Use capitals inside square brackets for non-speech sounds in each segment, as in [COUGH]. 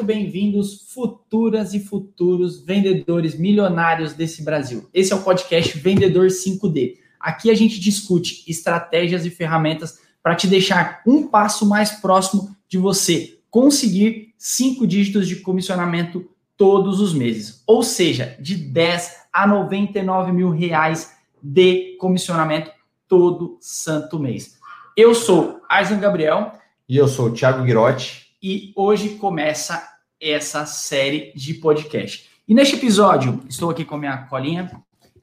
muito bem-vindos, futuras e futuros vendedores milionários desse Brasil. Esse é o podcast Vendedor 5D. Aqui a gente discute estratégias e ferramentas para te deixar um passo mais próximo de você conseguir cinco dígitos de comissionamento todos os meses, ou seja, de 10 a 99 mil reais de comissionamento todo santo mês. Eu sou Aislan Gabriel. E eu sou o Thiago Girotti e hoje começa essa série de podcast. E neste episódio, estou aqui com a minha colinha.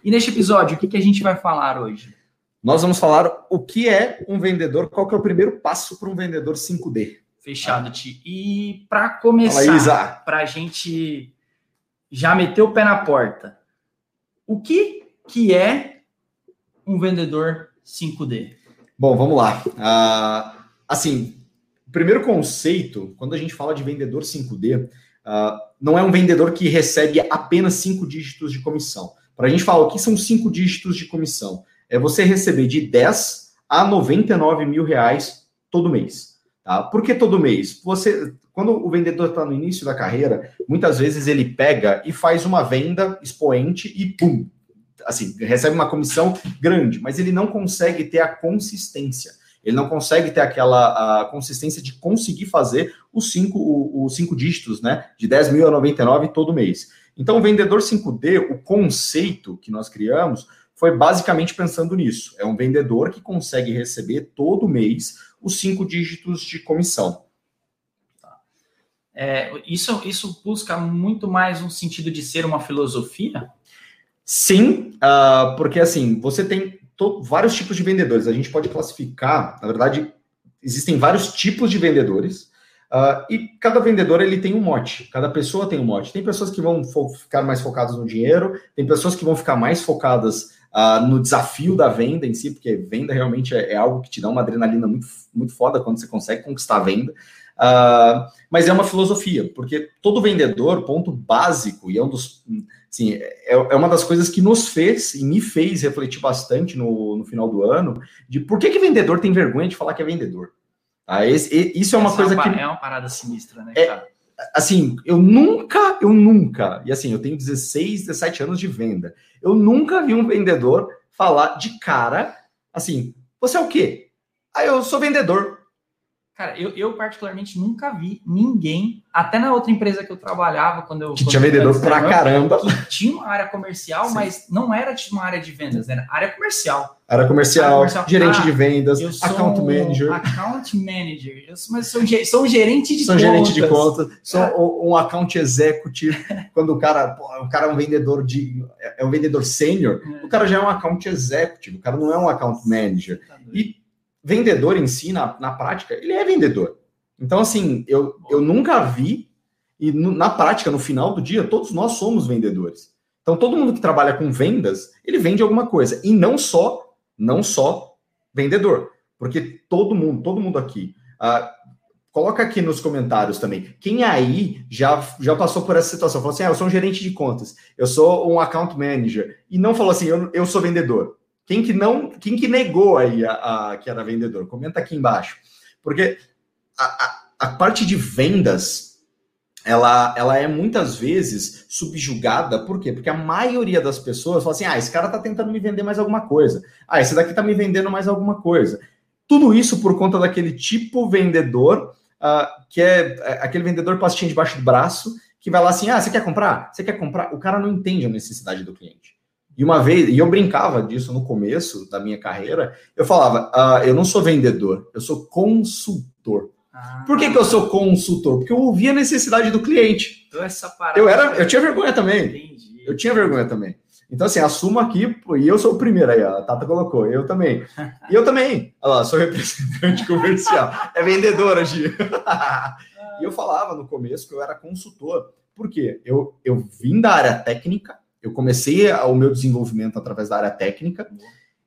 E neste episódio, o que, que a gente vai falar hoje? Nós vamos falar o que é um vendedor, qual que é o primeiro passo para um vendedor 5D. Fechado, Ti. E para começar, para a gente já meter o pé na porta, o que, que é um vendedor 5D? Bom, vamos lá. Uh, assim, primeiro conceito, quando a gente fala de vendedor 5D, uh, ah, não é um vendedor que recebe apenas cinco dígitos de comissão. Para a gente falar o que são cinco dígitos de comissão, é você receber de 10 a 99 mil reais todo mês. Tá? Por que todo mês? Você, quando o vendedor está no início da carreira, muitas vezes ele pega e faz uma venda expoente e pum, assim, recebe uma comissão grande, mas ele não consegue ter a consistência ele não consegue ter aquela consistência de conseguir fazer os cinco, os cinco dígitos, né? De 10 mil a 99 todo mês. Então, o vendedor 5D, o conceito que nós criamos, foi basicamente pensando nisso. É um vendedor que consegue receber todo mês os cinco dígitos de comissão. É, isso, isso busca muito mais um sentido de ser uma filosofia? Sim, uh, porque assim, você tem vários tipos de vendedores. A gente pode classificar, na verdade, existem vários tipos de vendedores. Uh, e cada vendedor ele tem um mote, cada pessoa tem um mote. Tem pessoas que vão ficar mais focadas no dinheiro, tem pessoas que vão ficar mais focadas uh, no desafio da venda em si, porque venda realmente é, é, algo que te dá uma adrenalina muito, muito foda quando você consegue conquistar a venda. Uh, mas é uma filosofia, porque todo vendedor, ponto básico, e é um dos. Assim, é, é uma das coisas que nos fez e me fez refletir bastante no, no final do ano de por que, que vendedor tem vergonha de falar que é vendedor. Ah, esse, isso é uma Essa coisa é uma, que. É uma parada sinistra, né, é, Assim, eu nunca, eu nunca, e assim, eu tenho 16, 17 anos de venda, eu nunca vi um vendedor falar de cara assim: você é o quê? Ah, eu sou vendedor. Cara, eu, eu, particularmente nunca vi ninguém, até na outra empresa que eu trabalhava, quando eu. Que tinha vendedor pra caramba. Que tinha uma área comercial, Sim. mas não era tipo uma área de vendas, era área comercial. Área comercial, área comercial. gerente ah, de vendas, account manager. Account manager. Eu sou, mas sou, sou um gerente de sou contas. Sou gerente de contas, sou ah. um account executive. [LAUGHS] quando o cara, pô, o cara é um vendedor de. É um vendedor sênior, é. o cara já é um account executive, o cara não é um account manager. Tá e vendedor em si, na, na prática, ele é vendedor. Então, assim, eu, eu nunca vi, e no, na prática, no final do dia, todos nós somos vendedores. Então, todo mundo que trabalha com vendas, ele vende alguma coisa. E não só, não só vendedor. Porque todo mundo, todo mundo aqui. Uh, coloca aqui nos comentários também. Quem aí já, já passou por essa situação? Falou assim: ah, eu sou um gerente de contas, eu sou um account manager. E não falou assim, eu, eu sou vendedor. Quem que não, quem que negou aí a, a que era vendedor? Comenta aqui embaixo. Porque a, a, a parte de vendas, ela, ela é muitas vezes subjugada, por quê? Porque a maioria das pessoas fala assim: ah, esse cara tá tentando me vender mais alguma coisa. Ah, esse daqui tá me vendendo mais alguma coisa. Tudo isso por conta daquele tipo vendedor, uh, que é, é aquele vendedor pastinha debaixo do braço, que vai lá assim: ah, você quer comprar? Você quer comprar? O cara não entende a necessidade do cliente. E uma vez, e eu brincava disso no começo da minha carreira, eu falava, ah, eu não sou vendedor, eu sou consultor. Ah. Por que, que eu sou consultor? Porque eu ouvia a necessidade do cliente. Então essa parada. Eu, era, eu tinha vergonha também. Entendi. Eu tinha vergonha também. Então, assim, assumo aqui, e eu sou o primeiro aí, a Tata colocou, eu também. E eu também, olha lá, sou representante [LAUGHS] comercial. É vendedora, Gi. [LAUGHS] e eu falava no começo que eu era consultor. Por quê? Eu, eu vim da área técnica, eu comecei o meu desenvolvimento através da área técnica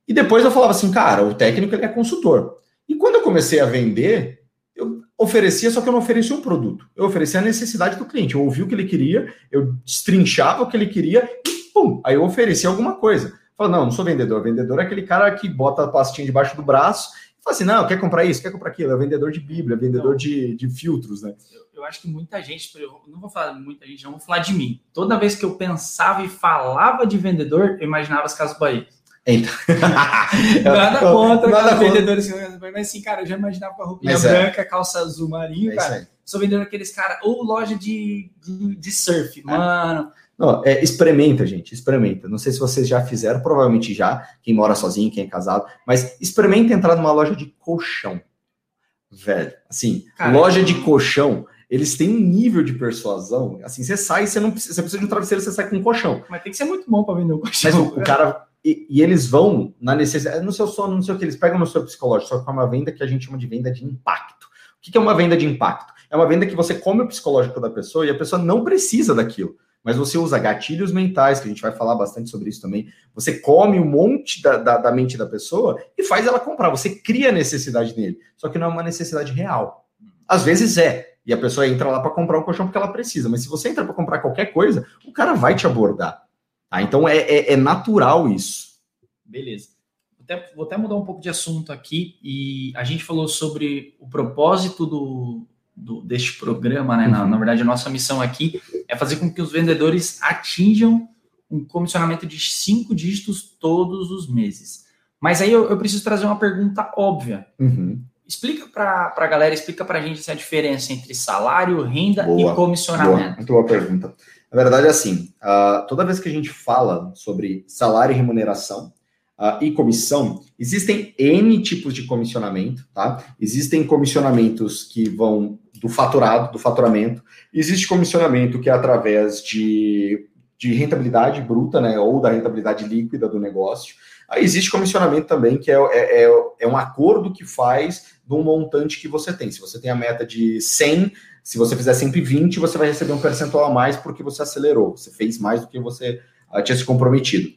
e depois eu falava assim, cara, o técnico ele é consultor. E quando eu comecei a vender, eu oferecia, só que eu não oferecia um produto. Eu oferecia a necessidade do cliente. Eu ouvia o que ele queria, eu destrinchava o que ele queria e pum, aí eu oferecia alguma coisa. Falei, não, não sou vendedor. Vendedor é aquele cara que bota a pastinha debaixo do braço Fala assim, não, quer comprar isso, quer comprar aquilo, é vendedor de Bíblia, é vendedor de, de filtros, né? Eu, eu, acho que muita gente, eu não vou falar muita gente, não vou falar de mim. Toda vez que eu pensava e falava de vendedor, eu imaginava as Casas Bahia. Então. [LAUGHS] nada contra nada vendedores, mas assim, cara, eu já imaginava com a roupinha mas é. branca, é. calça azul marinho, é cara. Sou vendedor aqueles caras, ou loja de, de, de surf, é. mano. Não, é, experimenta, gente, experimenta. Não sei se vocês já fizeram, provavelmente já, quem mora sozinho, quem é casado, mas experimenta entrar numa loja de colchão. Velho, assim, Cara, loja de colchão, eles têm um nível de persuasão. Assim, você sai, você não precisa, você precisa de um travesseiro, você sai com um colchão. Mas tem que ser muito bom para vender um colchão. Mas o, o cara. E, e, eles vão na necessidade. No seu sono, não sei o que, eles pegam no seu psicológico, só que é uma venda que a gente chama de venda de impacto. O que é uma venda de impacto? É uma venda que você come o psicológico da pessoa e a pessoa não precisa daquilo mas você usa gatilhos mentais, que a gente vai falar bastante sobre isso também. Você come um monte da, da, da mente da pessoa e faz ela comprar. Você cria necessidade nele, só que não é uma necessidade real. Às vezes é, e a pessoa entra lá para comprar um colchão porque ela precisa, mas se você entra para comprar qualquer coisa, o cara vai te abordar. Tá? Então é, é, é natural isso. Beleza. Vou até, vou até mudar um pouco de assunto aqui, e a gente falou sobre o propósito do, do, deste programa, né? Na, na, verdade, a nossa missão aqui é fazer com que os vendedores atinjam um comissionamento de cinco dígitos todos os meses. Mas aí eu, eu preciso trazer uma pergunta óbvia. Uhum. Explica para a galera, explica para a gente essa diferença entre salário, renda boa, e comissionamento. Boa, muito boa pergunta. Na verdade, é assim, uh, toda vez que a gente fala sobre salário e remuneração, uh, e comissão, existem N tipos de comissionamento, tá? Existem comissionamentos que vão do faturado, do faturamento, existe comissionamento que é através de, de rentabilidade bruta, né, ou da rentabilidade líquida do negócio. Aí existe comissionamento também, que é, é, é, é um acordo que faz um montante que você tem. Se você tem a meta de 100, se você fizer sempre 20, você vai receber um percentual a mais porque você acelerou, você fez mais do que você uh, tinha se comprometido.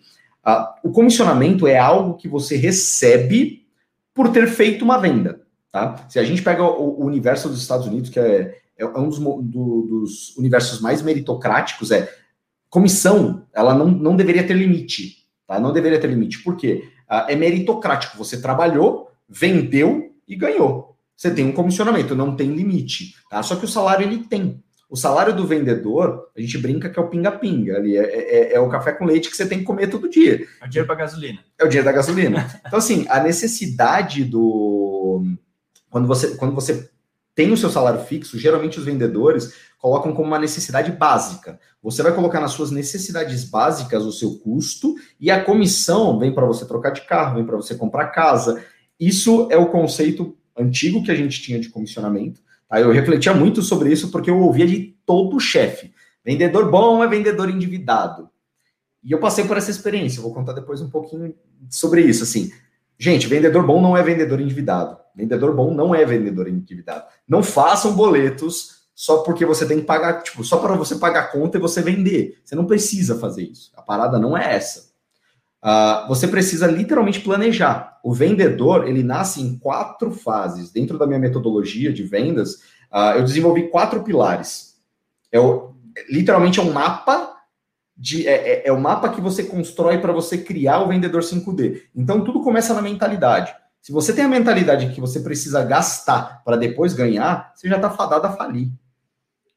Uh, o comissionamento é algo que você recebe por ter feito uma venda. Tá? Se a gente pega o, o universo dos Estados Unidos, que é, é um dos, do, dos universos mais meritocráticos, é comissão, ela não, não deveria ter limite. Tá? Não deveria ter limite. Por quê? Uh, é meritocrático. Você trabalhou, vendeu e ganhou. Você tem um comissionamento, não tem limite. Tá? Só que o salário ele tem. O salário do vendedor, a gente brinca que é o pinga-pinga ali, é, é, é, o café com leite que você tem que comer todo dia. É o dinheiro para gasolina. É o dinheiro da gasolina. Então, assim, a necessidade do. Quando você, quando você tem o seu salário fixo, geralmente os vendedores colocam como uma necessidade básica. Você vai colocar nas suas necessidades básicas o seu custo e a comissão vem para você trocar de carro, vem para você comprar casa. Isso é o conceito antigo que a gente tinha de comissionamento. Aí eu refletia muito sobre isso porque eu ouvia de todo chefe. Vendedor bom é vendedor endividado. E eu passei por essa experiência. Vou contar depois um pouquinho sobre isso. Assim, gente, vendedor bom não é vendedor endividado. Vendedor bom não é vendedor endividado. Não façam boletos só porque você tem que pagar, tipo, só para você pagar a conta e você vender. Você não precisa fazer isso. A parada não é essa. Uh, você precisa literalmente planejar. O vendedor, ele nasce em quatro fases. Dentro da minha metodologia de vendas, uh, eu desenvolvi quatro pilares. É o, literalmente é um mapa de, é, é, é o mapa que você constrói para você criar o vendedor 5D. Então, tudo começa na mentalidade. Se você tem a mentalidade que você precisa gastar para depois ganhar, você já está fadado a falir.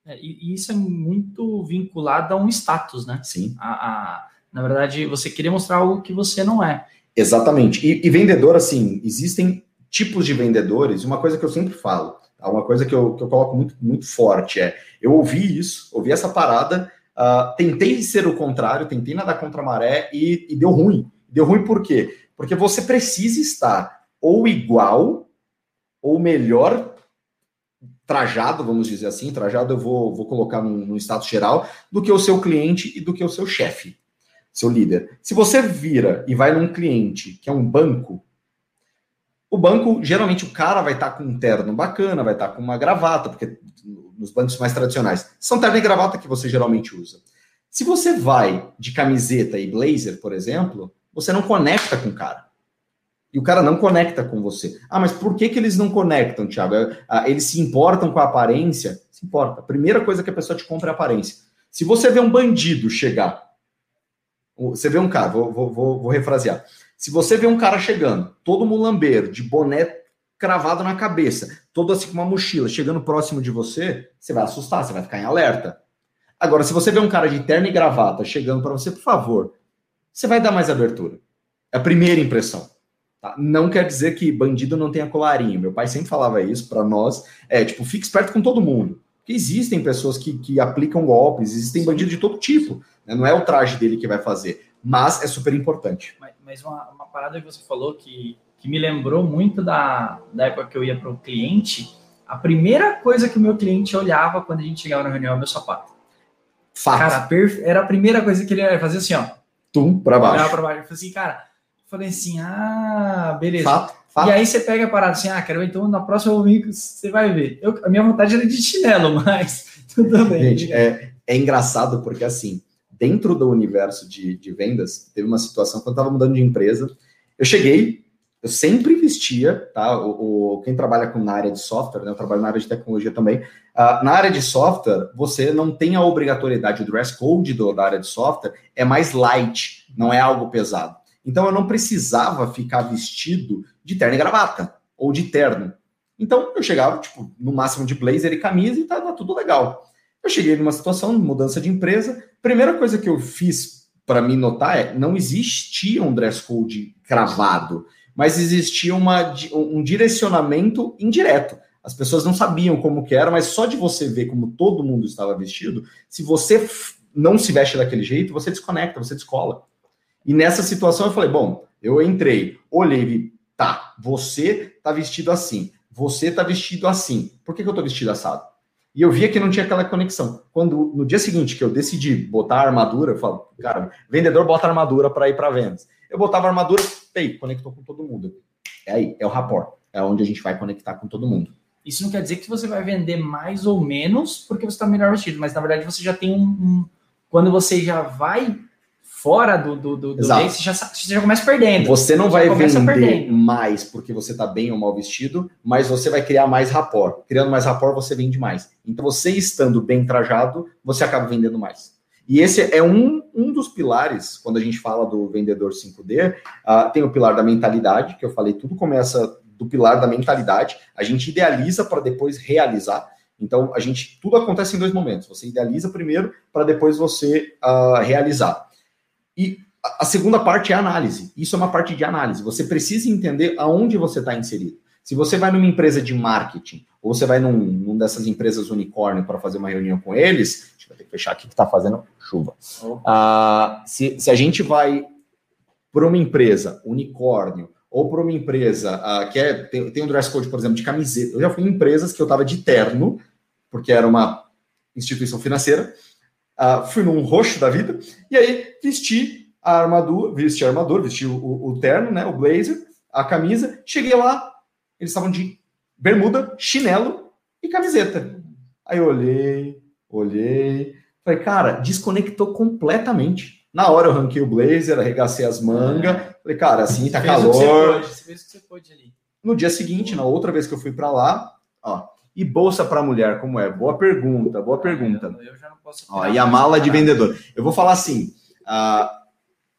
É, e isso é muito vinculado a um status, né? Sim. A, a na verdade, você queria mostrar algo que você não é. Exatamente. E, e vendedor, assim, existem tipos de vendedores. Uma coisa que eu sempre falo? Uma coisa que eu, que eu coloco muito, muito forte é: eu ouvi isso, ouvi essa parada, uh, tentei ser o contrário, tentei nadar contra a maré e, e deu ruim. Deu ruim por quê? Porque você precisa estar ou igual ou melhor trajado, vamos dizer assim, trajado eu vou, vou colocar no status geral, do que o seu cliente e do que o seu chefe seu líder. Se você vira e vai num cliente que é um banco, o banco, geralmente o cara vai estar tá com um terno bacana, vai estar tá com uma gravata, porque nos bancos mais tradicionais, são terno e gravata que você geralmente usa. Se você vai de camiseta e blazer, por exemplo, você não conecta com o cara. E o cara não conecta com você. Ah, mas por que, que eles não conectam, Thiago? Ah, eles se importam com a aparência? Se importa. A primeira coisa que a pessoa te compra é a aparência. Se você vê um bandido chegar você vê um cara, vou, vou, vou, vou refrasear. Se você vê um cara chegando, todo mulambeiro, de boné cravado na cabeça, todo assim com uma mochila, chegando próximo de você, você vai assustar, você vai ficar em alerta. Agora, se você vê um cara de terno e gravata chegando para você, por favor, você vai dar mais abertura. É a primeira impressão. Tá? Não quer dizer que bandido não tenha colarinho. Meu pai sempre falava isso para nós. É tipo, fique esperto com todo mundo. Porque existem pessoas que, que aplicam golpes, existem bandidos de todo tipo. Né? Não é o traje dele que vai fazer, mas é super importante. Mas, mas uma, uma, parada que você falou que, que me lembrou muito da, da época que eu ia para o cliente. A primeira coisa que o meu cliente olhava quando a gente chegava na reunião é o meu sapato. Fato. Cara, era a primeira coisa que ele ia fazer assim, ó. Tum, para baixo. Olhava para baixo. Eu falei assim, cara, falei assim, ah, beleza. Fato, fato. E aí você pega a parada assim, ah, quero então na próxima domingo você vai ver. Eu, a minha vontade era de chinelo, [LAUGHS] mas tudo bem. Gente, é, é engraçado porque assim, dentro do universo de, de vendas, teve uma situação quando eu estava mudando de empresa. Eu cheguei, eu sempre vestia, tá? O, o, quem trabalha com na área de software, né? Eu trabalho na área de tecnologia também. Uh, na área de software, você não tem a obrigatoriedade, o dress code do, da área de software é mais light, não é algo pesado. Então eu não precisava ficar vestido de terno e gravata ou de terno. Então eu chegava, tipo, no máximo de blazer e camisa e tava tudo legal. Eu cheguei numa situação de mudança de empresa. Primeira coisa que eu fiz para me notar é não existia um dress code cravado, mas existia uma, um direcionamento indireto. As pessoas não sabiam como que era, mas só de você ver como todo mundo estava vestido, se você não se veste daquele jeito, você desconecta, você descola. E nessa situação eu falei, bom, eu entrei, olhei vi, tá, você tá vestido assim, você tá vestido assim. Por que, que eu tô vestido assado? E eu via que não tinha aquela conexão. Quando no dia seguinte que eu decidi botar a armadura, eu falo, cara, vendedor bota armadura para ir para vendas. Eu botava armadura, ei, conectou com todo mundo. É aí, é o rapport. É onde a gente vai conectar com todo mundo. Isso não quer dizer que você vai vender mais ou menos porque você está melhor vestido, mas na verdade você já tem um, um quando você já vai fora do, do, do, do você já, você já começa perdendo. Você não vai vender mais porque você está bem ou mal vestido, mas você vai criar mais rapport. Criando mais rapport, você vende mais. Então, você estando bem trajado, você acaba vendendo mais. E esse é um, um dos pilares, quando a gente fala do vendedor 5D, uh, ah, tem o pilar da mentalidade, que eu falei, tudo começa do pilar da mentalidade. A gente idealiza para depois realizar. Então, a gente tudo acontece em dois momentos. Você idealiza primeiro para depois você uh, realizar. E a segunda parte é análise. Isso é uma parte de análise. Você precisa entender aonde você está inserido. Se você vai numa empresa de marketing, ou você vai num, num dessas empresas unicórnio para fazer uma reunião com eles, deixa eu ter que fechar aqui que está fazendo chuva. Uh, se, se a gente vai para uma empresa unicórnio, ou para uma empresa uh, que é, tem, tem um dress code, por exemplo, de camiseta. Eu já fui em empresas que eu estava de terno, porque era uma instituição financeira, Uh, fui num roxo da vida, e aí vesti a armadura, vesti a armadura, vesti o, o, terno, né, o blazer, a camisa, cheguei lá, eles estavam de bermuda, chinelo e camiseta. Aí eu olhei, olhei, falei, cara, desconectou completamente. Na hora eu ranquei o blazer, arregacei as mangas, falei, cara, assim tá calor. Você pôde, você fez o que você pôde ali. No dia seguinte, na outra vez que eu fui para lá, ó, e bolsa para mulher, como é? Boa pergunta, boa pergunta. Eu já não posso. Ó, e a mala de vendedor. Eu vou falar assim, uh,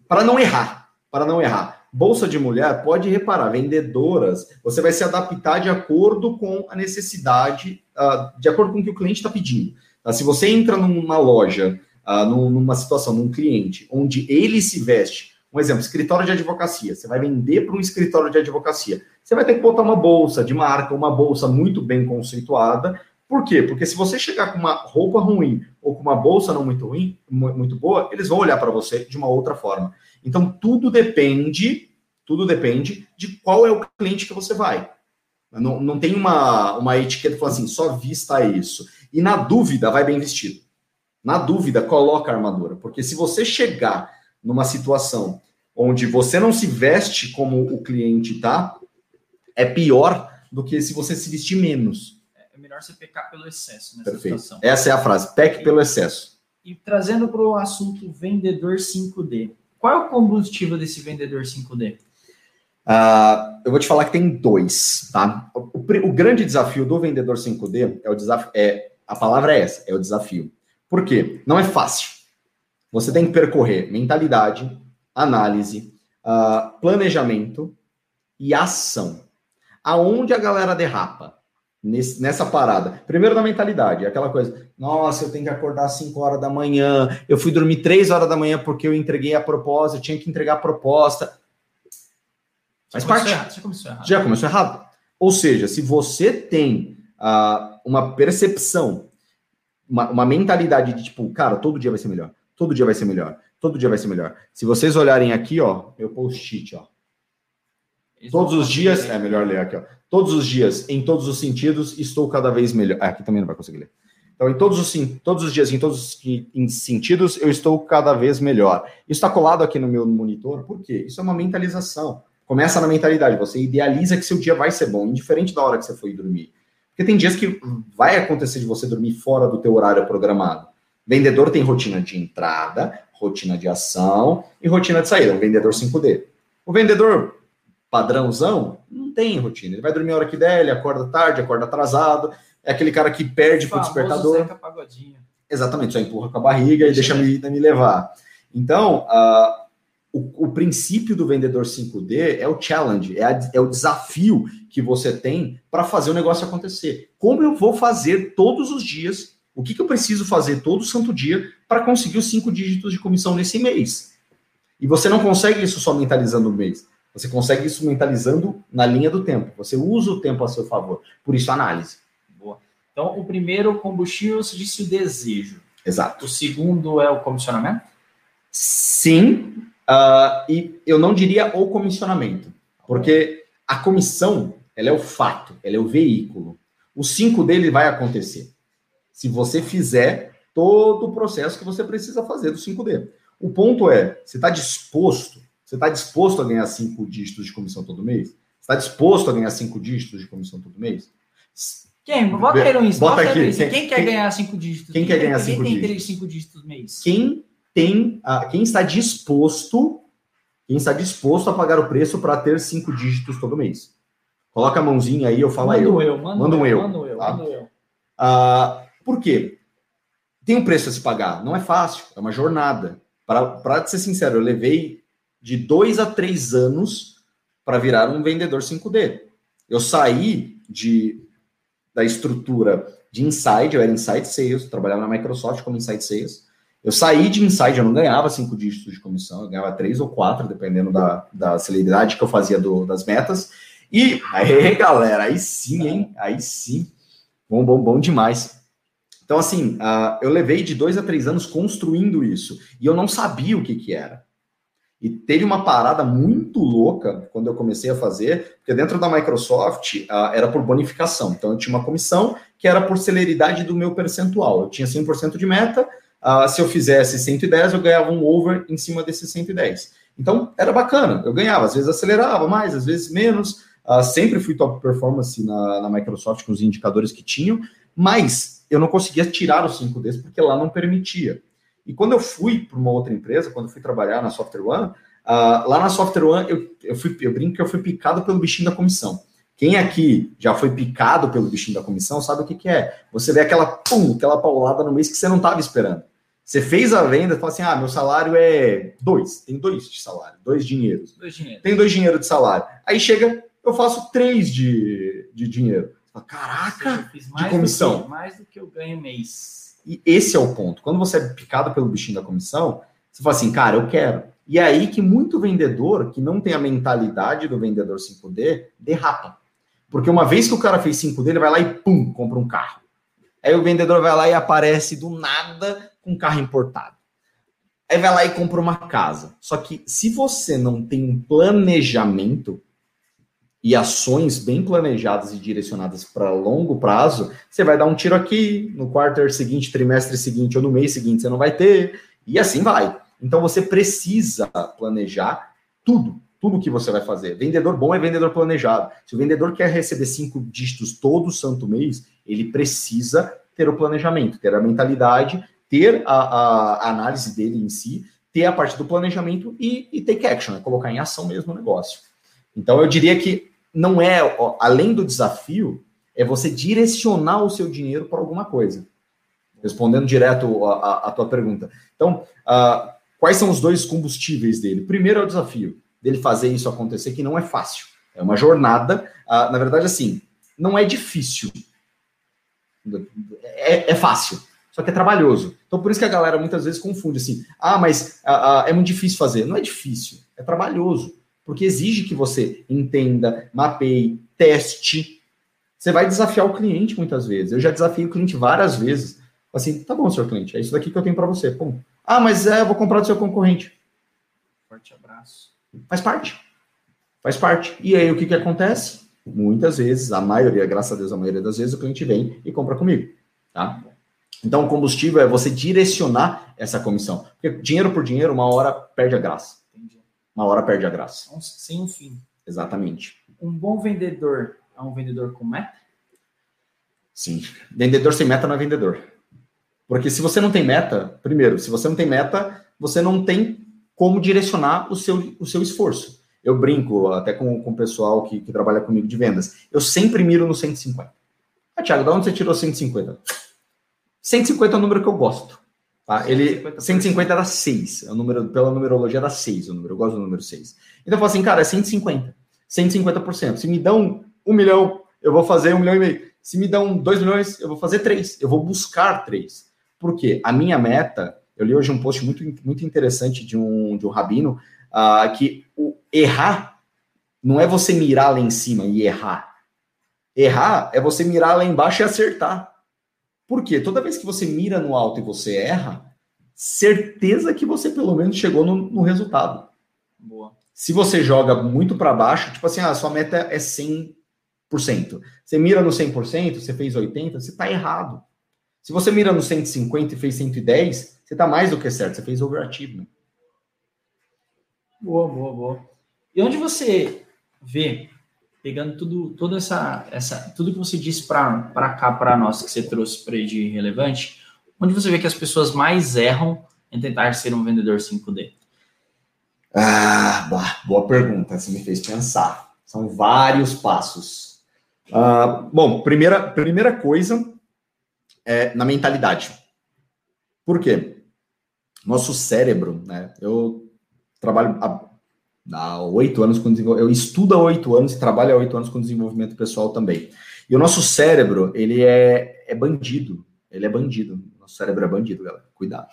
para não errar, para não errar. Bolsa de mulher, pode reparar, vendedoras, você vai se adaptar de acordo com a necessidade, uh, de acordo com o que o cliente está pedindo. Tá? Se você entra numa loja, uh, numa situação, num cliente, onde ele se veste um exemplo, escritório de advocacia. Você vai vender para um escritório de advocacia. Você vai ter que botar uma bolsa de marca, uma bolsa muito bem conceituada. Por quê? Porque se você chegar com uma roupa ruim ou com uma bolsa não muito ruim, muito boa, eles vão olhar para você de uma outra forma. Então tudo depende, tudo depende de qual é o cliente que você vai. Não, não tem uma, uma etiqueta que fala assim, só vista isso. E na dúvida, vai bem vestido. Na dúvida, coloca a armadura. Porque se você chegar numa situação onde você não se veste como o cliente tá, é pior do que se você se vestir menos. É melhor você pecar pelo excesso nessa Perfeito. situação. Essa é a frase, peque e, pelo excesso. E trazendo para o assunto vendedor 5D. Qual é o combustível desse vendedor 5D? Uh, ah, eu vou te falar que tem dois, tá? O, o, o, grande desafio do vendedor 5D é o desafio, é a palavra é essa, é o desafio. Por quê? Não é fácil. Você tem que percorrer mentalidade, análise, uh, planejamento e ação. Aonde a galera derrapa? Nesse, nessa parada. Primeiro na mentalidade, aquela coisa, nossa, eu tenho que acordar às 5 horas da manhã, eu fui dormir 3 horas da manhã porque eu entreguei a proposta, eu tinha que entregar a proposta. Faz parte. Errado, já começou errado. Já começou errado. Ou seja, se você tem uh, uma percepção, uma, uma mentalidade de tipo, cara, todo dia vai ser melhor, todo dia vai ser melhor, todo dia vai ser melhor. Se vocês olharem aqui, ó, meu post-it, ó. Todos os dias, é melhor ler aqui, ó. Todos os dias, em todos os sentidos, estou cada vez melhor. Ah, aqui também não vai conseguir ler. Então, em todos os, todos os dias, em todos os sentidos, eu estou cada vez melhor. Isso está colado aqui no meu monitor, por quê? Isso é uma mentalização. Começa na mentalidade, você idealiza que seu dia vai ser bom, indiferente da hora que você foi dormir. Porque tem dias que vai acontecer de você dormir fora do teu horário programado. Vendedor tem rotina de entrada, rotina de ação e rotina de saída, um vendedor 5D. O vendedor padrãozão não tem rotina. Ele vai dormir a hora que der, ele acorda tarde, acorda atrasado. É aquele cara que perde pro despertador. Zeca Pagodinho. Exatamente, só empurra com a barriga e deixa me, me levar. Então, uh, o, o, princípio do vendedor 5D é o challenge, é, a, é o desafio que você tem para fazer o negócio acontecer. Como eu vou fazer todos os dias? O que, que eu preciso fazer todo santo dia para conseguir os cinco dígitos de comissão nesse mês? E você não consegue isso só mentalizando o mês. Você consegue isso mentalizando na linha do tempo. Você usa o tempo a seu favor. Por isso, análise. Boa. Então, o primeiro combustível, você disse o desejo. Exato. O segundo é o comissionamento? Sim, Uh, e eu não diria o comissionamento, porque a comissão ela é o fato, ela é o veículo. O 5 dele vai acontecer. Se você fizer todo o processo que você precisa fazer do 5D. O ponto é, você está disposto? Você está disposto a ganhar cinco dígitos de comissão todo mês? Está disposto a ganhar cinco dígitos de comissão todo mês? Quem? Bota aí Insta. Bota aqui. Quem, quem, quer quem, ganhar cinco dígitos? Quem, quer ganhar cinco dígitos? Quem tem cinco dígitos mês? Quem tem, quem está disposto, quem está disposto a pagar o preço para ter cinco dígitos todo mês. Coloca a mãozinha aí, eu falo mando eu. eu. Mando, mando eu. eu. Mando eu, tá? mando eu. Ah, por quê? Tem um preço a se pagar. Não é fácil, é uma jornada. Para ser sincero, eu levei de dois a três anos para virar um vendedor 5D. Eu saí de, da estrutura de inside, eu era inside sales, trabalhava na Microsoft como inside sales. Eu saí de inside, eu não ganhava cinco dígitos de comissão, eu ganhava três ou quatro, dependendo da, da celeridade que eu fazia do, das metas. E aí, galera, aí sim, hein? Aí sim. Bom, bom, bom demais. Então, assim, uh, eu levei de dois a três anos construindo isso. E eu não sabia o que, que era. E teve uma parada muito louca quando eu comecei a fazer, porque dentro da Microsoft uh, era por bonificação. Então, eu tinha uma comissão que era por celeridade do meu percentual. Eu tinha 100% de meta, Uh, se eu fizesse 110, eu ganhava um over em cima desses 110. Então, era bacana, eu ganhava, às vezes acelerava mais, às vezes menos. Uh, sempre fui top performance na, na, Microsoft com os indicadores que tinham, mas eu não conseguia tirar os 5 ds porque lá não permitia. E quando eu fui para uma outra empresa, quando eu fui trabalhar na Software One, uh, lá na Software One eu, eu, fui, eu brinco que eu fui picado pelo bichinho da comissão. Quem aqui já foi picado pelo bichinho da comissão sabe o que, que é. Você vê aquela pum, aquela paulada no mês que você não estava esperando. Você fez a venda, fala assim: ah, meu salário é dois, tem dois de salário, dois dinheiros. Dois. Tem dois dinheiro de salário. Aí chega, eu faço três de, de dinheiro. Fala, Caraca, de comissão. Do que, mais do que eu ganho mês. E esse é o ponto. Quando você é picado pelo bichinho da comissão, você fala assim, cara, eu quero. E é aí que muito vendedor, que não tem a mentalidade do vendedor 5D, derrapa. Porque uma vez que o cara fez 5D, ele vai lá e pum, compra um carro. Aí o vendedor vai lá e aparece do nada com carro importado. Aí vai lá e compra uma casa. Só que se você não tem um planejamento e ações bem planejadas e direcionadas para longo prazo, você vai dar um tiro aqui, no quarto seguinte, trimestre seguinte ou no mês seguinte você não vai ter, e assim vai. Então você precisa planejar tudo, tudo que você vai fazer. Vendedor bom é vendedor planejado. Se o vendedor quer receber cinco dígitos todo santo mês, ele precisa ter o planejamento, ter a mentalidade ter a, a, análise dele em si, ter a parte do planejamento e, e take action, né? colocar em ação mesmo o negócio. Então, eu diria que não é, ó, além do desafio, é você direcionar o seu dinheiro para alguma coisa. Respondendo direto a tua pergunta. Então, uh, quais são os dois combustíveis dele? Primeiro é o desafio dele fazer isso acontecer, que não é fácil. É uma jornada. Uh, na verdade, assim, não é difícil. É, é, fácil, só que é trabalhoso. Então, por isso que a galera muitas vezes confunde assim: ah, mas uh, é muito difícil fazer. Não é difícil, é trabalhoso. Porque exige que você entenda, mapeie, teste. Você vai desafiar o cliente muitas vezes. Eu já desafiei o cliente várias vezes. Assim, tá bom, senhor cliente, é isso daqui que eu tenho para você. Pum. Ah, mas é, eu vou comprar do seu concorrente. Forte abraço. Faz parte. Faz parte. E aí, o que que acontece? Muitas vezes, a maioria, graças a Deus, a maioria das vezes, o cliente vem e compra comigo. Tá? Então, o combustível é você direcionar essa comissão. Porque dinheiro por dinheiro, uma hora perde a graça. Uma hora perde a graça. Sem um fim. Exatamente. Um bom vendedor é um vendedor com meta? Sim. Vendedor sem meta não é vendedor. Porque se você não tem meta, primeiro, se você não tem meta, você não tem como direcionar o seu, o seu esforço. Eu brinco até com, com o pessoal que, que trabalha comigo de vendas. Eu sempre miro no 150. Ah, Thiago, de onde você tirou 150? 150 é o número que eu gosto. Tá? Ele, 150 era 6. É o número, pela numerologia era 6 o número. Eu gosto do número 6. Então eu falo assim, cara, é 150. 150%. Se me dão um milhão, eu vou fazer um milhão e meio. Se me dão 2 milhões, eu vou fazer 3. Eu vou buscar 3. Por quê? A minha meta, eu li hoje um post muito, muito interessante de um, de um rabino, uh, que o errar não é você mirar lá em cima e errar. Errar é você mirar lá embaixo e acertar. Por quê? Toda vez que você mira no alto e você erra, certeza que você pelo menos chegou no, no resultado. Boa. Se você joga muito para baixo, tipo assim, a ah, sua meta é 100%. Você mira no 100%, você fez 80%, você está errado. Se você mira no 150 e fez 110, você está mais do que certo, você fez overachievement. Boa, boa, boa. E onde você vê, pegando tudo, toda essa, essa, tudo que você disse para cá para nós, que você trouxe para de relevante, onde você vê que as pessoas mais erram em tentar ser um vendedor 5D? Ah, boa, boa pergunta, você me fez pensar. São vários passos. Ah, bom, primeira, primeira coisa é, na mentalidade. Por quê? Nosso cérebro, né? Eu trabalho há oito anos com desenvolvimento, eu estudo há oito anos e trabalho há oito anos com desenvolvimento pessoal também. E o nosso cérebro, ele é, é bandido. Ele é bandido. Nosso cérebro é bandido, galera. Cuidado.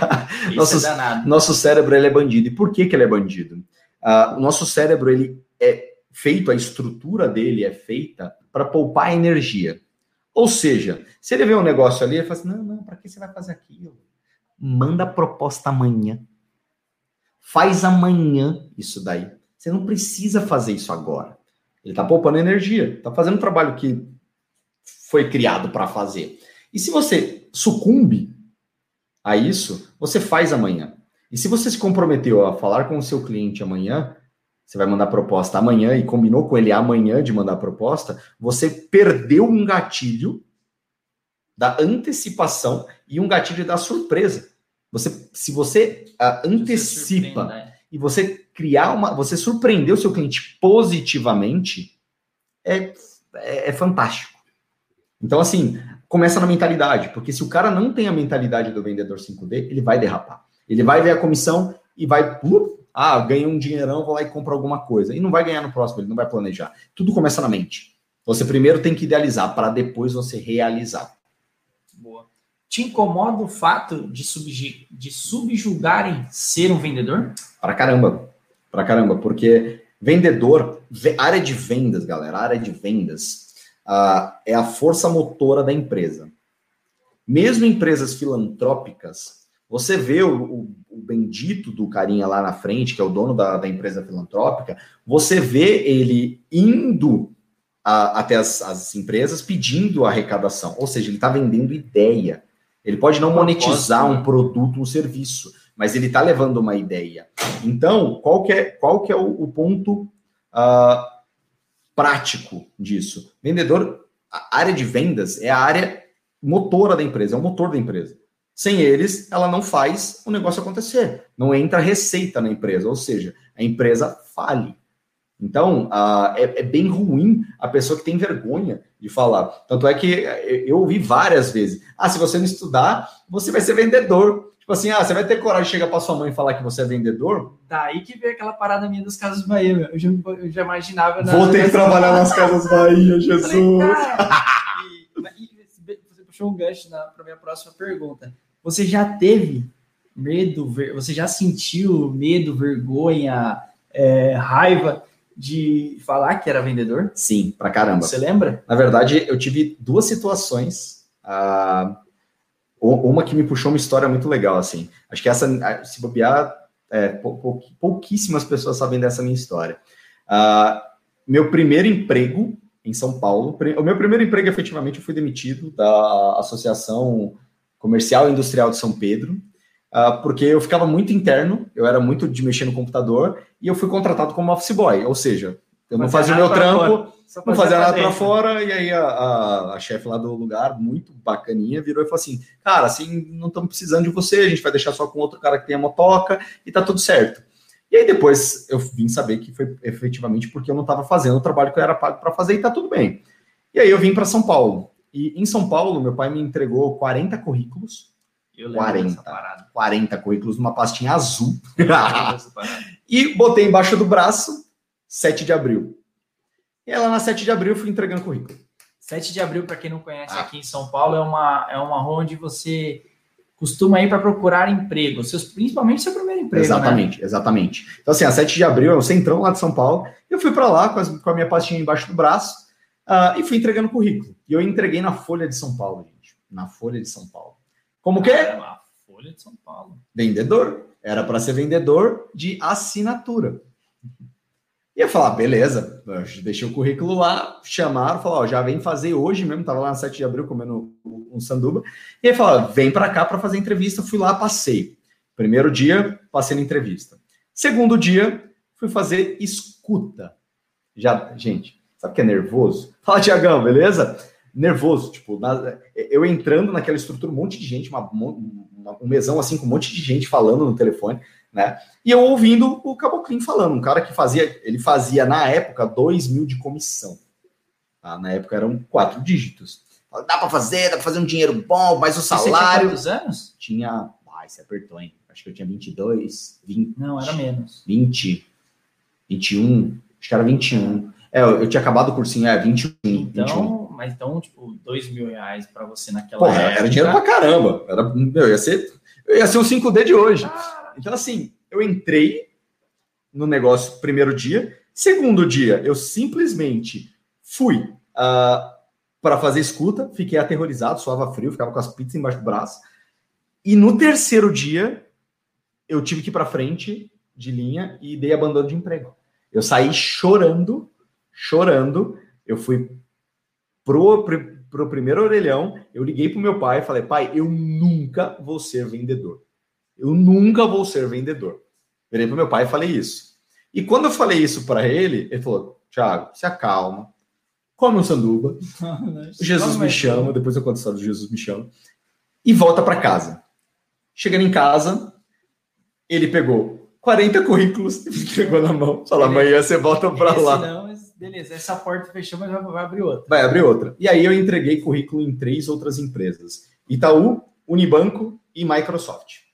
[LAUGHS] nosso, é nosso cérebro, ele é bandido. E por que, que ele é bandido? Uh, o nosso cérebro, ele é feito, a estrutura dele é feita para poupar energia. Ou seja, se ele vê um negócio ali, ele fala assim: não, não, para que você vai fazer aquilo? Manda a proposta amanhã. Faz amanhã isso daí. Você não precisa fazer isso agora. Ele está poupando energia, está fazendo um trabalho que foi criado para fazer. E se você sucumbe a isso, você faz amanhã. E se você se comprometeu a falar com o seu cliente amanhã, você vai mandar proposta amanhã e combinou com ele amanhã de mandar proposta, você perdeu um gatilho da antecipação e um gatilho da surpresa. Você, se você uh, antecipa você e você criar uma, você surpreender o seu cliente positivamente, é, é, é fantástico. Então, assim, começa na mentalidade, porque se o cara não tem a mentalidade do vendedor 5D, ele vai derrapar. Ele vai ver a comissão e vai, uh, ah, ganhei um dinheirão, vou lá e compro alguma coisa. E não vai ganhar no próximo, ele não vai planejar. Tudo começa na mente. Você primeiro tem que idealizar para depois você realizar. Boa. Te incomoda o fato de, subj de subjugarem ser um vendedor? Para caramba. Para caramba, porque vendedor, área de vendas, galera, área de vendas uh, é a força motora da empresa. Mesmo empresas filantrópicas, você vê o, o, o, bendito do carinha lá na frente, que é o dono da, da empresa filantrópica, você vê ele indo a, até as, as, empresas pedindo arrecadação. Ou seja, ele está vendendo ideia. Ele pode não monetizar um produto, um serviço, mas ele está levando uma ideia. Então, qual que é, qual que é o, o ponto uh, prático disso? Vendedor, a área de vendas é a área motora da empresa, é o motor da empresa. Sem eles, ela não faz o negócio acontecer. Não entra receita na empresa, ou seja, a empresa fale. Então, uh, é, é, bem ruim a pessoa que tem vergonha de falar. Tanto é que eu ouvi várias vezes: ah, se você não estudar, você vai ser vendedor. Tipo assim, ah, você vai ter coragem de chegar para sua mãe e falar que você é vendedor? Daí que veio aquela parada minha das Casas Bahia, meu. Eu já, eu já imaginava. Vou ter que trabalhar nas Casas Bahia, Jesus. Falei, e, e, você puxou um gancho para minha próxima pergunta. Você já teve medo, você já sentiu medo, vergonha, é, raiva de falar que era vendedor? Sim, pra caramba. Você lembra? Na verdade, eu tive duas situações. Uh, uma que me puxou uma história muito legal, assim. Acho que essa, se bobear, é, pou, pouquíssimas pessoas sabem dessa minha história. Uh, meu primeiro emprego em São Paulo, o meu primeiro emprego, efetivamente, eu fui demitido da Associação Comercial e Industrial de São Pedro, uh, porque eu ficava muito interno, eu era muito de mexer no computador, e eu fui contratado como office boy, ou seja, eu não fazia o meu trampo, não fazia nada para fora, e aí a, a, a chefe lá do lugar, muito bacaninha, virou e falou assim: Cara, assim, não estamos precisando de você, a gente vai deixar só com outro cara que tem a motoca e tá tudo certo. E aí depois eu vim saber que foi efetivamente porque eu não estava fazendo o trabalho que eu era pago para fazer e tá tudo bem. E aí eu vim para São Paulo. E em São Paulo, meu pai me entregou 40 currículos. Eu 40, 40 currículos numa pastinha azul. [LAUGHS] e botei embaixo do braço 7 de abril. E ela na 7 de abril eu fui entregando currículo. 7 de abril, para quem não conhece, ah. aqui em São Paulo, é uma, é uma rua onde você costuma ir para procurar emprego, seus, principalmente seu primeiro emprego. Né? Exatamente, né? exatamente. Então, assim, a 7 de abril é o centrão lá de São Paulo. Eu fui para lá com, as, com, a minha pastinha embaixo do braço uh, e fui entregando currículo. E eu entreguei na Folha de São Paulo, gente. Na Folha de São Paulo. Como que? Ah, Folha de São Paulo. Vendedor. Era para ser vendedor de assinatura. E eu falar, beleza, deixei o currículo lá, chamaram, falaram, ó, já vem fazer hoje mesmo, tava lá na 7 de abril comendo um sanduba. E aí falaram, vem para cá para fazer entrevista. Fui lá, passei. Primeiro dia, passei na entrevista. Segundo dia, fui fazer escuta. Já, gente, sabe o que é nervoso? Fala, Tiagão, beleza? Nervoso, tipo, na, eu entrando naquela estrutura, um monte de gente, uma, uma, um mesão assim, com um monte de gente falando no telefone né? E eu ouvindo o Caboclinho falando, um cara que fazia, ele fazia na época 2 mil de comissão. Tá? Na época eram quatro dígitos. Dá para fazer, dá para fazer um dinheiro bom, mas o salário. Você tinha anos? Tinha. Ai, você apertou, hein? Acho que eu tinha 22, 20. Não, era menos. 20, 21. Acho que era 21. É, eu, eu tinha acabado o cursinho, é, 21. Então, 21. Então, tipo, 2 mil reais para você naquela Porra, época. Era dinheiro pra caramba. Era, meu, ia ser, ia ser o 5D de hoje. Ah, então, assim, eu entrei no negócio primeiro dia. Segundo dia, eu simplesmente fui uh, para fazer escuta, fiquei aterrorizado, suava frio, ficava com as pizzas embaixo do braço. E no terceiro dia, eu tive que ir para frente de linha e dei abandono de emprego. Eu saí chorando, chorando. Eu fui pro, pro, pro primeiro orelhão, eu liguei pro meu pai e falei: pai, eu nunca vou ser vendedor. Eu nunca vou ser vendedor. Virei para meu pai e falei isso. E quando eu falei isso para ele, ele falou: Thiago, se acalma, come um sanduba, [LAUGHS] Jesus me chama, depois eu conto a história do Jesus me chama, e volta para casa. Chegando em casa, ele pegou 40 currículos e me entregou na mão. Falou, amanhã você volta para lá. Não, beleza, essa porta fechou, mas vai abrir outra. Vai abrir outra. E aí eu entreguei currículo em três outras empresas: Itaú, Unibanco e Microsoft.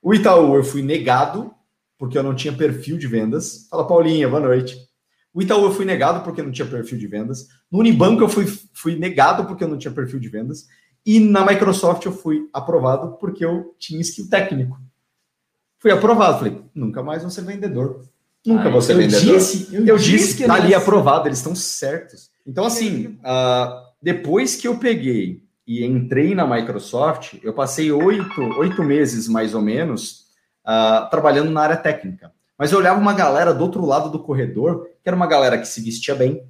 O Itaú eu fui negado porque eu não tinha perfil de vendas. Fala, Paulinha, boa noite. O Itaú eu fui negado porque eu não tinha perfil de vendas. No Unibanco eu fui, fui negado porque eu não tinha perfil de vendas. E na Microsoft eu fui aprovado porque eu tinha skill técnico. Fui aprovado. Falei, nunca mais vou ser vendedor. Nunca vou ser vendedor. Disse, eu, eu disse, disse que tá ali aprovado, eles estão certos. Então, assim, uh, depois que eu peguei e entrei na Microsoft, eu passei oito, oito meses, mais ou menos, uh, trabalhando na área técnica. Mas eu olhava uma galera do outro lado do corredor, que era uma galera que se vestia bem,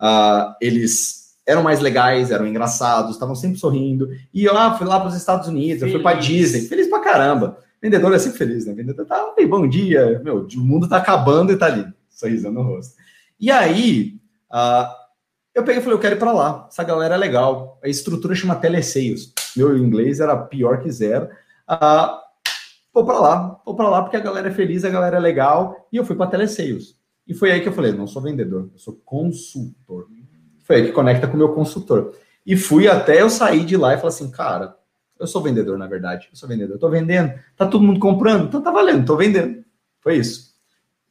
uh, eles eram mais legais, eram engraçados, estavam sempre sorrindo. E eu ah, fui lá para os Estados Unidos, feliz. eu fui para Disney, feliz pra caramba. Vendedor é sempre feliz, né? Vendedor tá, bom dia, meu, o mundo tá acabando e tá ali, sorrisando no rosto. E aí, uh, eu peguei e falei, eu quero ir para lá. Essa galera é legal. A estrutura chama telesales. Meu inglês era pior que zero. Ah, vou para lá, vou para lá porque a galera é feliz, a galera é legal. E eu fui para telesales. E foi aí que eu falei, não sou vendedor, eu sou consultor. Foi aí que conecta com o meu consultor. E fui até eu sair de lá e falei assim, cara, Eu sou vendedor, na verdade. Eu sou vendedor. Eu tô vendendo. Tá todo mundo comprando. Então tá valendo. Tô vendendo. Foi isso.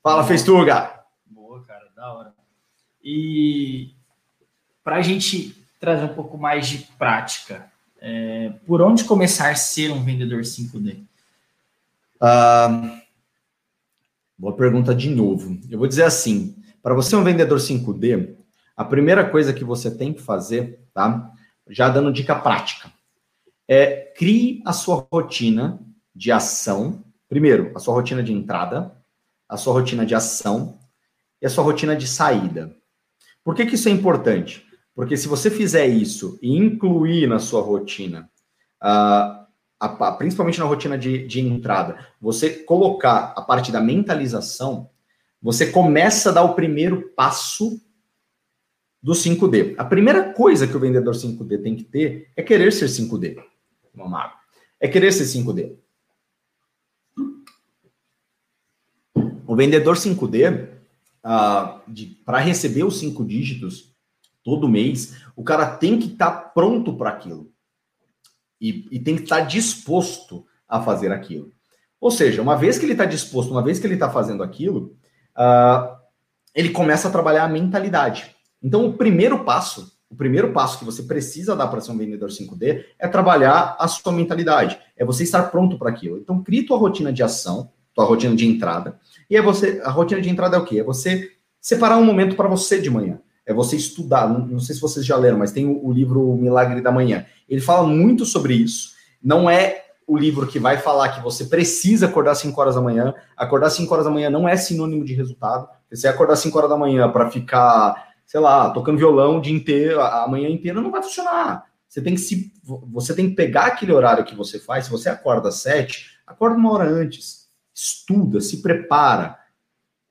Fala, Festuga. Boa, cara. Da hora. E para a gente trazer um pouco mais de prática, é, por onde começar a ser um vendedor 5D? Uh, boa pergunta de novo. Eu vou dizer assim: para você ser um vendedor 5D, a primeira coisa que você tem que fazer, tá? Já dando dica prática, é crie a sua rotina de ação. Primeiro, a sua rotina de entrada, a sua rotina de ação e a sua rotina de saída. Por que, que isso é importante? Porque se você fizer isso e incluir na sua rotina, uh, a, principalmente na rotina de, de entrada, você colocar a parte da mentalização, você começa a dar o primeiro passo do 5D. A primeira coisa que o vendedor 5D tem que ter é querer ser 5D. Mamado. É querer ser 5D. O vendedor 5D, uh, para receber os cinco dígitos, todo mês, o cara tem que estar tá pronto para aquilo. E, e, tem que estar tá disposto a fazer aquilo. Ou seja, uma vez que ele está disposto, uma vez que ele está fazendo aquilo, uh, ele começa a trabalhar a mentalidade. Então, o primeiro passo, o primeiro passo que você precisa dar para ser um vendedor 5D é trabalhar a sua mentalidade. É você estar pronto para aquilo. Então, crie tua rotina de ação, tua rotina de entrada. E é você, a rotina de entrada é o quê? É você separar um momento para você de manhã é você estudar. Não, não sei se vocês já leram, mas tem o, o livro Milagre da Manhã. Ele fala muito sobre isso. Não é o livro que vai falar que você precisa acordar 5 horas da manhã. Acordar 5 horas da manhã não é sinônimo de resultado. Você acordar 5 horas da manhã para ficar, sei lá, tocando violão o dia inteiro, a manhã inteira, não vai funcionar. Você tem que se, você tem que pegar aquele horário que você faz. Se você acorda às 7, acorda uma hora antes. Estuda, se prepara.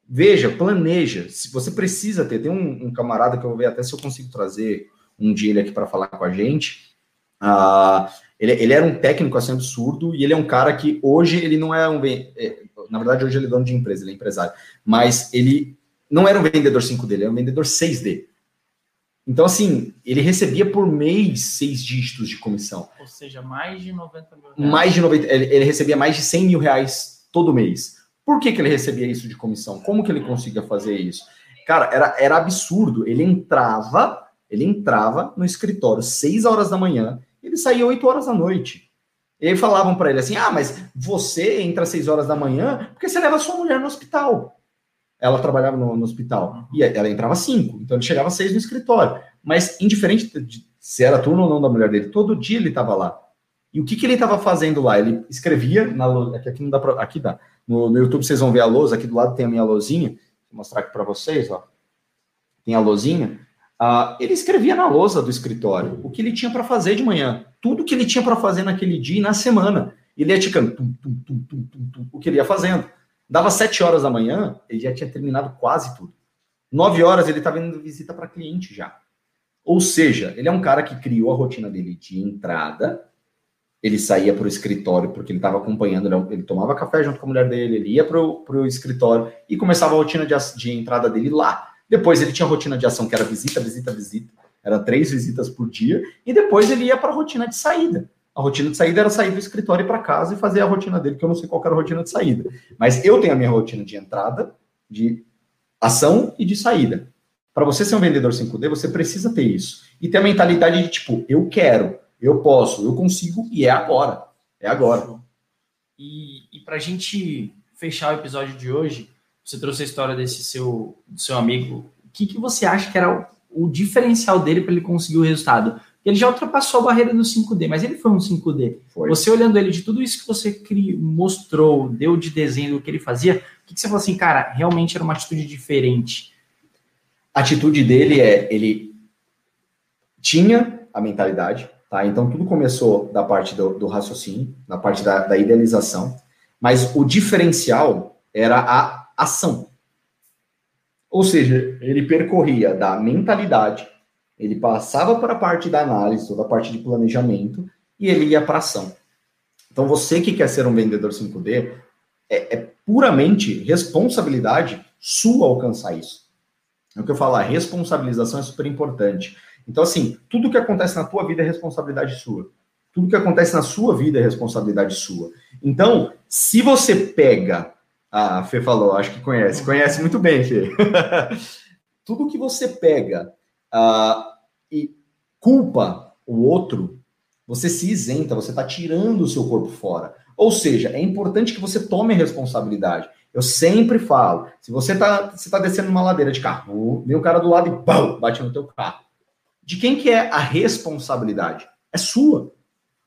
Veja, planeja. Se você precisa ter, tem um, um, camarada que eu vou ver até se eu consigo trazer um dia ele aqui para falar com a gente. Uh, ele, ele, era um técnico assim absurdo e ele é um cara que hoje ele não é um. É, na verdade, hoje ele é dono de empresa, ele é empresário. Mas ele não era um vendedor 5D, ele era um vendedor 6D. Então, assim, ele recebia por mês seis dígitos de comissão. Ou seja, mais de 90 mil reais. Mais de 90, ele, ele recebia mais de 100 mil reais todo mês. Por que, que ele recebia isso de comissão? Como que ele conseguia fazer isso? Cara, era, era absurdo. Ele entrava, ele entrava no escritório 6 horas da manhã, ele saía 8 horas da noite. E aí falavam para ele assim: ah, mas você entra às 6 horas da manhã porque você leva sua mulher no hospital. Ela trabalhava no, no hospital. E ela entrava às 5, então ele chegava às 6 no escritório. Mas, indiferente de se era turno ou não da mulher dele, todo dia ele estava lá. E o que, que ele estava fazendo lá? Ele escrevia na aqui, aqui não dá pra, aqui dá. No, no, YouTube vocês vão ver a lousa, aqui do lado tem a minha lousinha. Vou mostrar aqui para vocês, ó. Tem a lousinha. Uh, ele escrevia na lousa do escritório o que ele tinha para fazer de manhã, tudo que ele tinha para fazer naquele dia e na semana. Ele ia ticando tum, tum, tum, tum, tum, tum, o que ele ia fazendo. Dava sete horas da manhã, ele já tinha terminado quase tudo. Nove horas ele estava indo visita para cliente já. Ou seja, ele é um cara que criou a rotina dele de entrada, ele saía para o escritório porque ele estava acompanhando, ele, ele, tomava café junto com a mulher dele, ele ia para o escritório e começava a rotina de, de, entrada dele lá. Depois ele tinha a rotina de ação que era visita, visita, visita, era três visitas por dia, e depois ele ia para a rotina de saída. A rotina de saída era sair do escritório para casa e fazer a rotina dele, que eu não sei qual era a rotina de saída. Mas eu tenho a minha rotina de entrada, de ação e de saída. Para você ser um vendedor 5D, você precisa ter isso. E ter a mentalidade de tipo, eu quero eu posso, eu consigo e é agora. É agora. E, e para a gente fechar o episódio de hoje, você trouxe a história desse seu, seu amigo. O que, que você acha que era o, o diferencial dele para ele conseguir o resultado? Ele já ultrapassou a barreira do 5D, mas ele foi um 5D. Foi. Você olhando ele de tudo isso que você criou, mostrou, deu de desenho do que ele fazia, o que, que você falou assim, cara, realmente era uma atitude diferente? A atitude dele é, ele tinha a mentalidade, Tá? Então, tudo começou da parte do, do raciocínio, da parte da, da, idealização, mas o diferencial era a ação. Ou seja, ele percorria da mentalidade, ele passava para a parte da análise, toda a parte de planejamento, e ele ia para ação. Então, você que quer ser um vendedor 5D, é, é puramente responsabilidade sua alcançar isso. É o que eu falo, a responsabilização é super importante. Então, assim, tudo que acontece na tua vida é responsabilidade sua. Tudo que acontece na sua vida é responsabilidade sua. Então, se você pega. Ah, a Fê falou, acho que conhece. Conhece muito bem, Fê. [LAUGHS] Tudo que você pega uh, e culpa o outro, você se isenta, você está tirando o seu corpo fora. Ou seja, é importante que você tome responsabilidade. Eu sempre falo, se você está você tá descendo uma ladeira de carro, vem o cara do lado e bum, bate no teu carro. De quem que é a responsabilidade? É sua.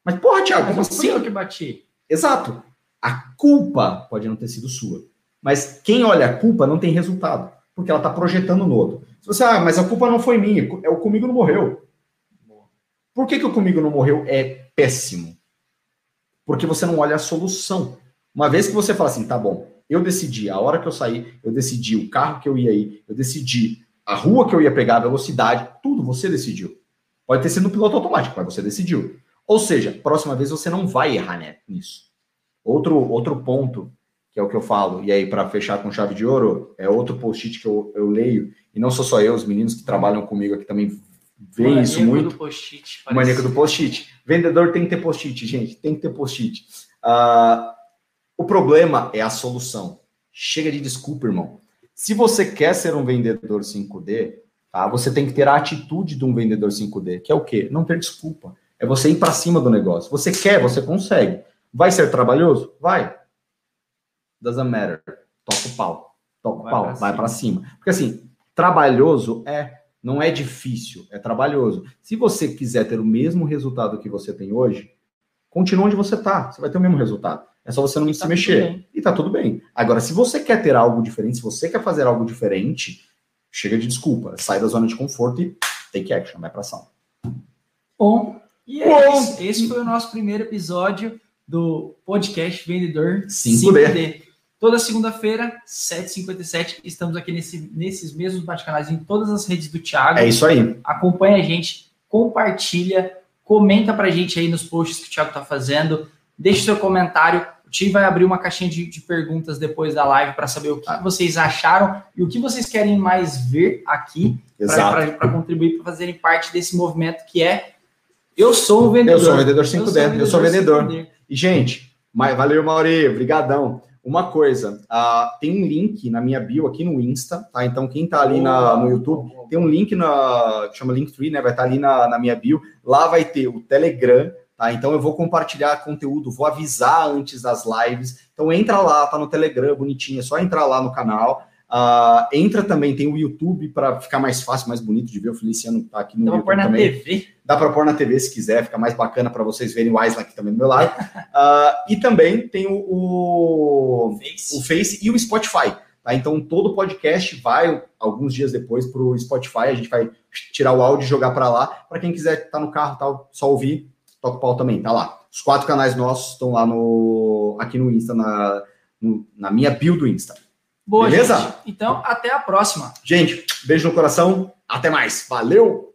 Mas, porra, Thiago, como assim? eu que bati. Exato. A culpa pode não ter sido sua. Mas quem olha a culpa não tem resultado, porque ela está projetando no outro. Se você, ah, mas a culpa não foi minha, é o comigo não morreu. Por que, que o comigo não morreu é péssimo? Porque você não olha a solução. Uma vez que você fala assim, tá bom, eu decidi a hora que eu saí, eu decidi o carro que eu ia ir, eu decidi a rua que eu ia pegar, a velocidade, tudo você decidiu. Pode ter sido no piloto automático, mas você decidiu. Ou seja, próxima vez você não vai errar né, nisso. Outro, outro ponto, que é o que eu falo, e aí para fechar com chave de ouro, é outro post-it que eu, eu leio, e não sou só eu, os meninos que trabalham comigo aqui também veem isso muito. Do post-it. O maníaco do post-it. Vendedor tem que ter post-it, gente, tem que ter post-it. Uh, o problema é a solução. Chega de desculpa, irmão. Se você quer ser um vendedor 5D, tá, você tem que ter a atitude de um vendedor 5D, que é o quê? Não ter desculpa. É você ir para cima do negócio. Você quer, você consegue. Vai ser trabalhoso? Vai. Doesn't matter. Toca o pau. Toca o pau, pra vai para cima. Porque assim, trabalhoso é, não é difícil, é trabalhoso. Se você quiser ter o mesmo resultado que você tem hoje, continua onde você está. Você vai ter o mesmo resultado. É só você não e se tá mexer. E tá tudo bem. Agora, se você quer ter algo diferente, se você quer fazer algo diferente, chega de desculpa. Sai da zona de conforto e take action, vai pra ação. Bom, e é esse foi o nosso primeiro episódio do podcast Vendedor 5D. 5D. Toda segunda-feira, 7h57, estamos aqui nesse, nesses mesmos bate-canais em todas as redes do Thiago. É isso aí. Acompanha a gente, compartilha, comenta pra gente aí nos posts que o Thiago tá fazendo, deixe seu comentário. O Tim vai abrir uma caixinha de, de perguntas depois da live para saber o que, ah. vocês acharam e o que vocês querem mais ver aqui para contribuir para fazerem parte desse movimento que é eu sou um vendedor. Eu sou um vendedor 5 eu, eu sou vendedor. vendedor. E, gente, valeu, Mauri, brigadão. Uma coisa, uh, tem um link na minha bio aqui no Insta, tá? Então, quem tá ali na, no YouTube, tem um link na, que chama Linktree, né? Vai estar tá ali na, na minha bio. Lá vai ter o Telegram, tá? Então, eu vou compartilhar conteúdo, vou avisar antes das lives. Então, entra lá, tá no Telegram, bonitinho, é só entrar lá no canal. Uh, entra também, tem o YouTube para ficar mais fácil, mais bonito de ver. O Feliciano tá aqui no Dá YouTube pôr na também. TV. Dá para pôr na TV se quiser, fica mais bacana para vocês verem o Isla aqui também do meu lado. Uh, [LAUGHS] e também tem o, o, Face. o Face e o Spotify. Tá? Então todo podcast vai alguns dias depois para o Spotify. A gente vai tirar o áudio e jogar para lá. Para quem quiser estar tá no carro, tal, só ouvir, toca o pau também, tá lá. Os quatro canais nossos estão lá no aqui no Insta, na, no, na minha bio do Insta. Boa, Beleza? Gente. Então, até a próxima. Gente, beijo no coração. Até mais. Valeu!